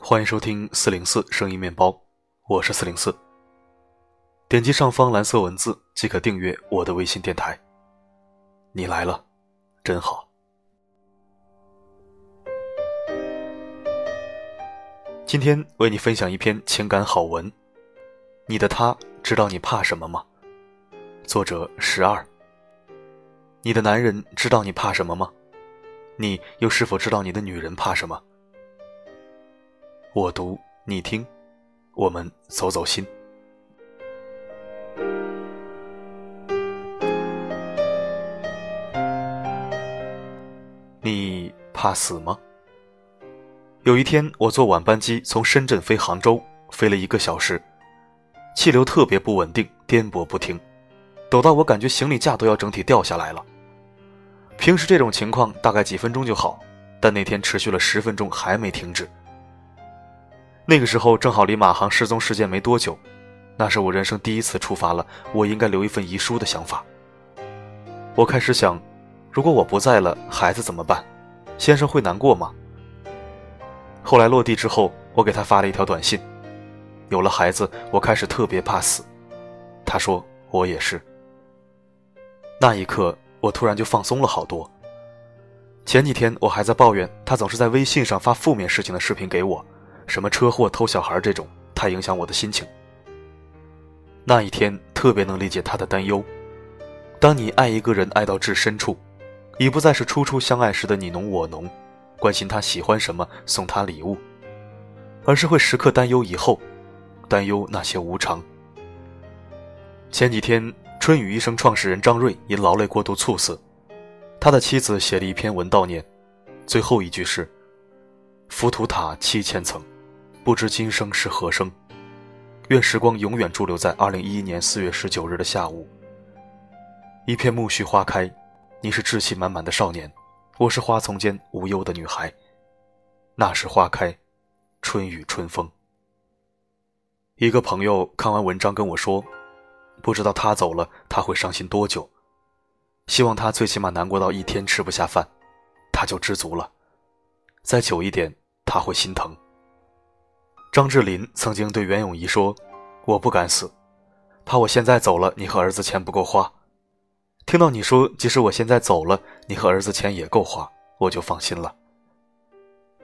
欢迎收听四零四声音面包，我是四零四。点击上方蓝色文字即可订阅我的微信电台。你来了，真好。今天为你分享一篇情感好文。你的他知道你怕什么吗？作者十二。你的男人知道你怕什么吗？你又是否知道你的女人怕什么？我读你听，我们走走心。你怕死吗？有一天，我坐晚班机从深圳飞杭州，飞了一个小时，气流特别不稳定，颠簸不停，抖到我感觉行李架都要整体掉下来了。平时这种情况大概几分钟就好，但那天持续了十分钟还没停止。那个时候正好离马航失踪事件没多久，那是我人生第一次触发了我应该留一份遗书的想法。我开始想，如果我不在了，孩子怎么办？先生会难过吗？后来落地之后，我给他发了一条短信：有了孩子，我开始特别怕死。他说我也是。那一刻，我突然就放松了好多。前几天我还在抱怨他总是在微信上发负面事情的视频给我。什么车祸、偷小孩这种，太影响我的心情。那一天特别能理解他的担忧。当你爱一个人爱到至深处，已不再是初初相爱时的你侬我侬，关心他喜欢什么，送他礼物，而是会时刻担忧以后，担忧那些无常。前几天，春雨医生创始人张瑞因劳累过度猝死，他的妻子写了一篇文悼念，最后一句是：“浮屠塔七千层。”不知今生是何生，愿时光永远驻留在二零一一年四月十九日的下午。一片苜蓿花开，你是志气满满的少年，我是花丛间无忧的女孩。那时花开，春雨春风。一个朋友看完文章跟我说，不知道他走了他会伤心多久，希望他最起码难过到一天吃不下饭，他就知足了。再久一点，他会心疼。张智霖曾经对袁咏仪说：“我不敢死，怕我现在走了，你和儿子钱不够花。听到你说，即使我现在走了，你和儿子钱也够花，我就放心了。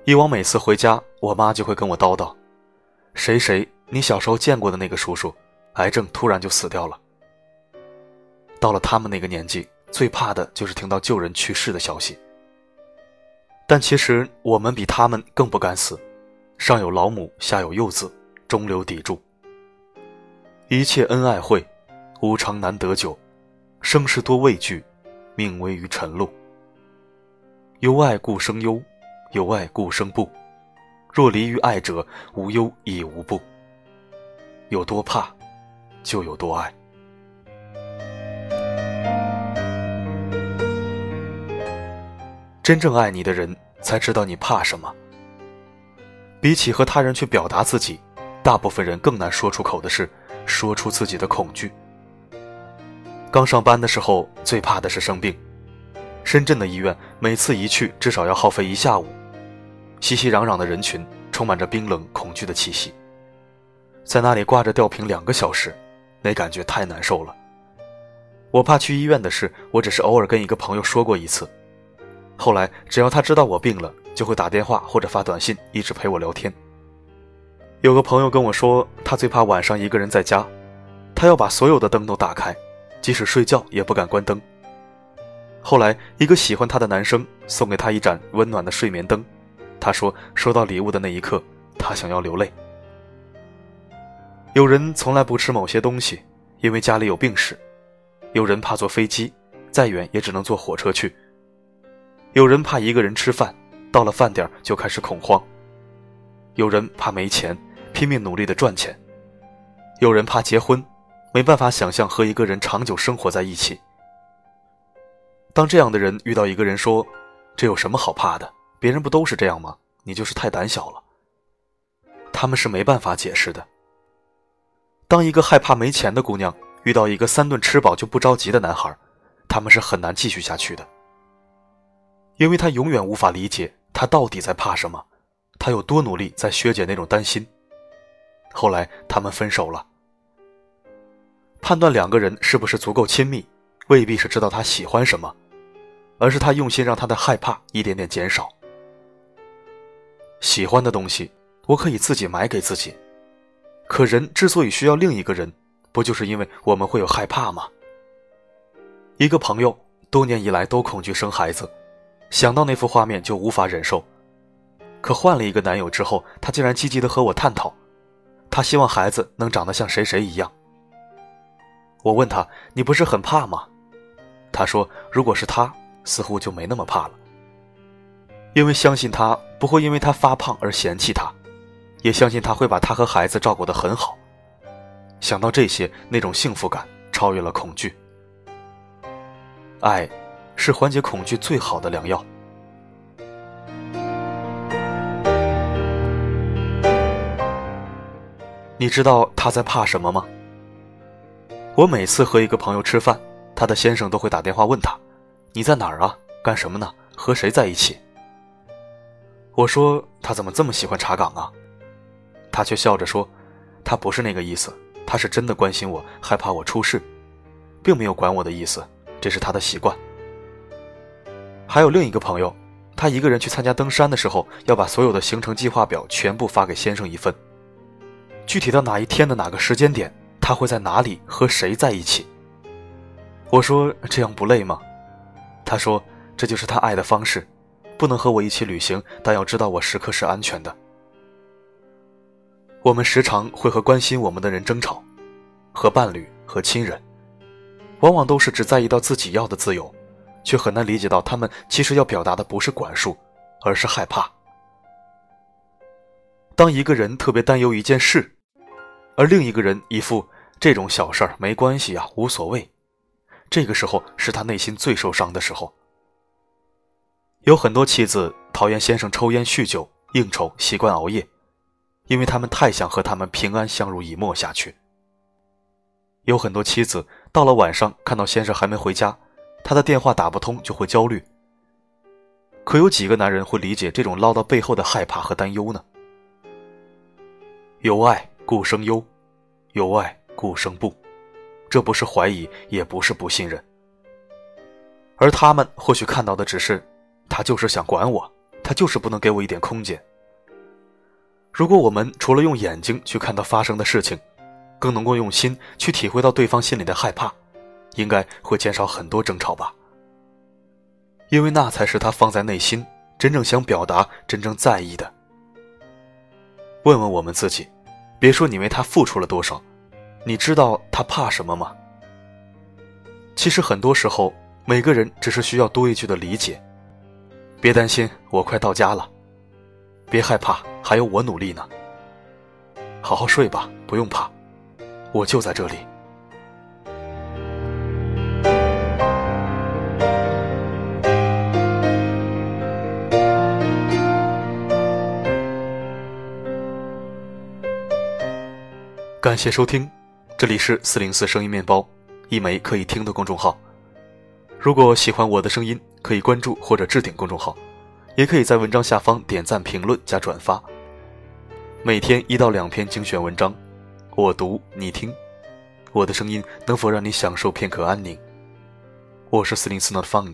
以往每次回家，我妈就会跟我叨叨：‘谁谁，你小时候见过的那个叔叔，癌症突然就死掉了。’到了他们那个年纪，最怕的就是听到旧人去世的消息。但其实我们比他们更不敢死。”上有老母，下有幼子，中流砥柱。一切恩爱会，无常难得久。生事多畏惧，命危于晨露。有爱故生忧，有爱故生怖。若离于爱者，无忧亦无怖。有多怕，就有多爱。真正爱你的人，才知道你怕什么。比起和他人去表达自己，大部分人更难说出口的是说出自己的恐惧。刚上班的时候，最怕的是生病。深圳的医院每次一去，至少要耗费一下午。熙熙攘攘的人群，充满着冰冷恐惧的气息。在那里挂着吊瓶两个小时，那感觉太难受了。我怕去医院的事，我只是偶尔跟一个朋友说过一次。后来，只要他知道我病了。就会打电话或者发短信，一直陪我聊天。有个朋友跟我说，他最怕晚上一个人在家，他要把所有的灯都打开，即使睡觉也不敢关灯。后来，一个喜欢他的男生送给他一盏温暖的睡眠灯，他说收到礼物的那一刻，他想要流泪。有人从来不吃某些东西，因为家里有病史；有人怕坐飞机，再远也只能坐火车去；有人怕一个人吃饭。到了饭点就开始恐慌。有人怕没钱，拼命努力的赚钱；有人怕结婚，没办法想象和一个人长久生活在一起。当这样的人遇到一个人说：“这有什么好怕的？别人不都是这样吗？你就是太胆小了。”他们是没办法解释的。当一个害怕没钱的姑娘遇到一个三顿吃饱就不着急的男孩，他们是很难继续下去的，因为他永远无法理解他到底在怕什么，他有多努力在削减那种担心。后来他们分手了。判断两个人是不是足够亲密，未必是知道他喜欢什么，而是他用心让他的害怕一点点减少。喜欢的东西，我可以自己买给自己，可人之所以需要另一个人，不就是因为我们会有害怕吗？一个朋友多年以来都恐惧生孩子，想到那幅画面就无法忍受，可换了一个男友之后，他竟然积极的和我探讨，他希望孩子能长得像谁谁一样。我问他：“你不是很怕吗？”他说：“如果是他，似乎就没那么怕了，因为相信他不会因为他发胖而嫌弃他，也相信他会把他和孩子照顾得很好。想到这些，那种幸福感超越了恐惧。爱，是缓解恐惧最好的良药。你知道他在怕什么吗？”我每次和一个朋友吃饭，他的先生都会打电话问他：“你在哪儿啊？干什么呢？和谁在一起？”我说：“他怎么这么喜欢查岗啊？”他却笑着说：“他不是那个意思，他是真的关心我，害怕我出事，并没有管我的意思，这是他的习惯。”还有另一个朋友，他一个人去参加登山的时候，要把所有的行程计划表全部发给先生一份，具体到哪一天的哪个时间点。他会在哪里和谁在一起？我说这样不累吗？他说这就是他爱的方式，不能和我一起旅行，但要知道我时刻是安全的。我们时常会和关心我们的人争吵，和伴侣和亲人，往往都是只在意到自己要的自由，却很难理解到他们其实要表达的不是管束，而是害怕。当一个人特别担忧一件事，而另一个人一副。这种小事儿没关系啊，无所谓。这个时候是他内心最受伤的时候。有很多妻子讨厌先生抽烟、酗酒、应酬、习惯熬夜，因为他们太想和他们平安相濡以沫下去。有很多妻子到了晚上看到先生还没回家，他的电话打不通就会焦虑。可有几个男人会理解这种唠叨背后的害怕和担忧呢？有爱故生忧，有爱。故生不，这不是怀疑，也不是不信任，而他们或许看到的只是，他就是想管我，他就是不能给我一点空间。如果我们除了用眼睛去看到发生的事情，更能够用心去体会到对方心里的害怕，应该会减少很多争吵吧。因为那才是他放在内心真正想表达、真正在意的。问问我们自己，别说你为他付出了多少。你知道他怕什么吗？其实很多时候，每个人只是需要多一句的理解。别担心，我快到家了。别害怕，还有我努力呢。好好睡吧，不用怕，我就在这里。感谢收听。这里是四零四声音面包，一枚可以听的公众号。如果喜欢我的声音，可以关注或者置顶公众号，也可以在文章下方点赞、评论加转发。每天一到两篇精选文章，我读你听。我的声音能否让你享受片刻安宁？我是四零四 Not Found，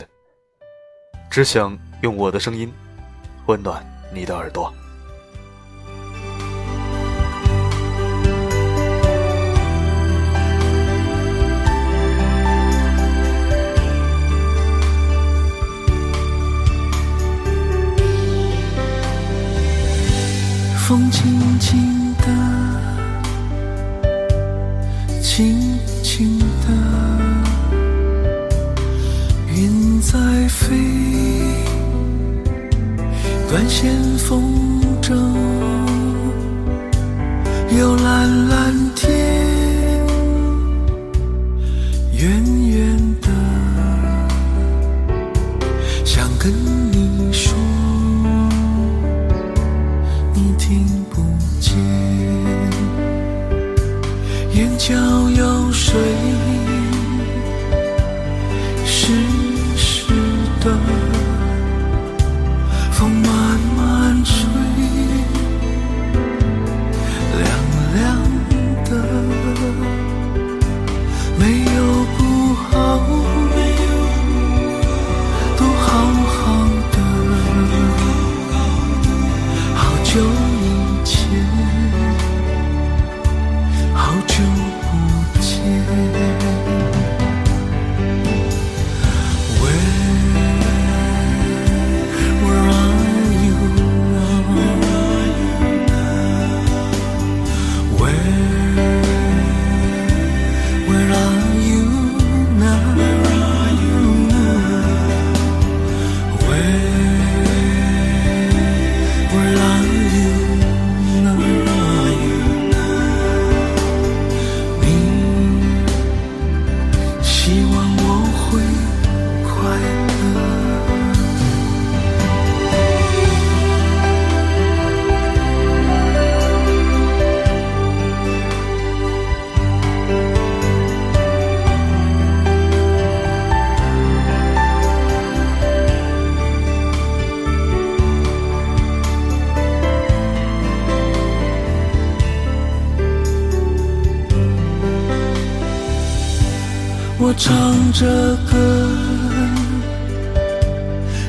只想用我的声音温暖你的耳朵。风轻轻的，轻轻的，云在飞，断线风筝，有蓝蓝天，远远的，想跟 Where 这歌，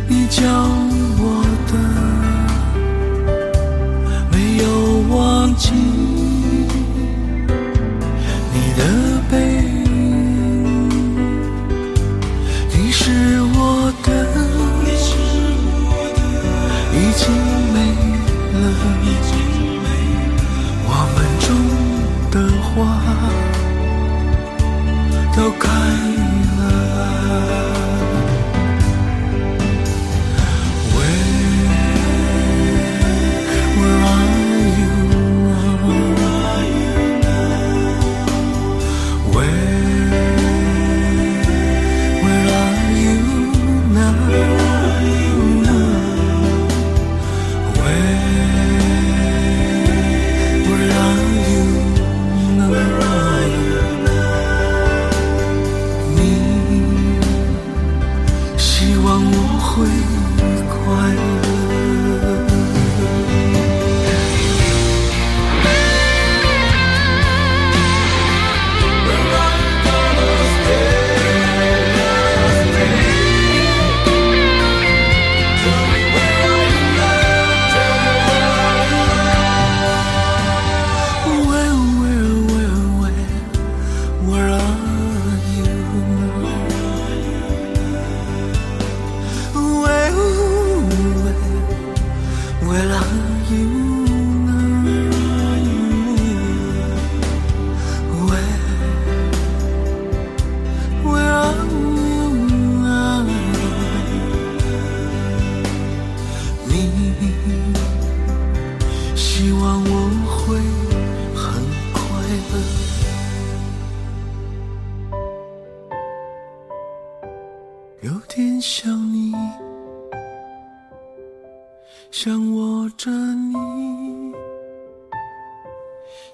你教我的，没有忘记。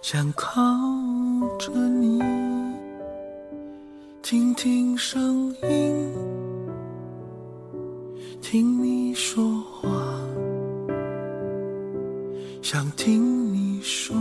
想靠着你听听声音听你说话想听你说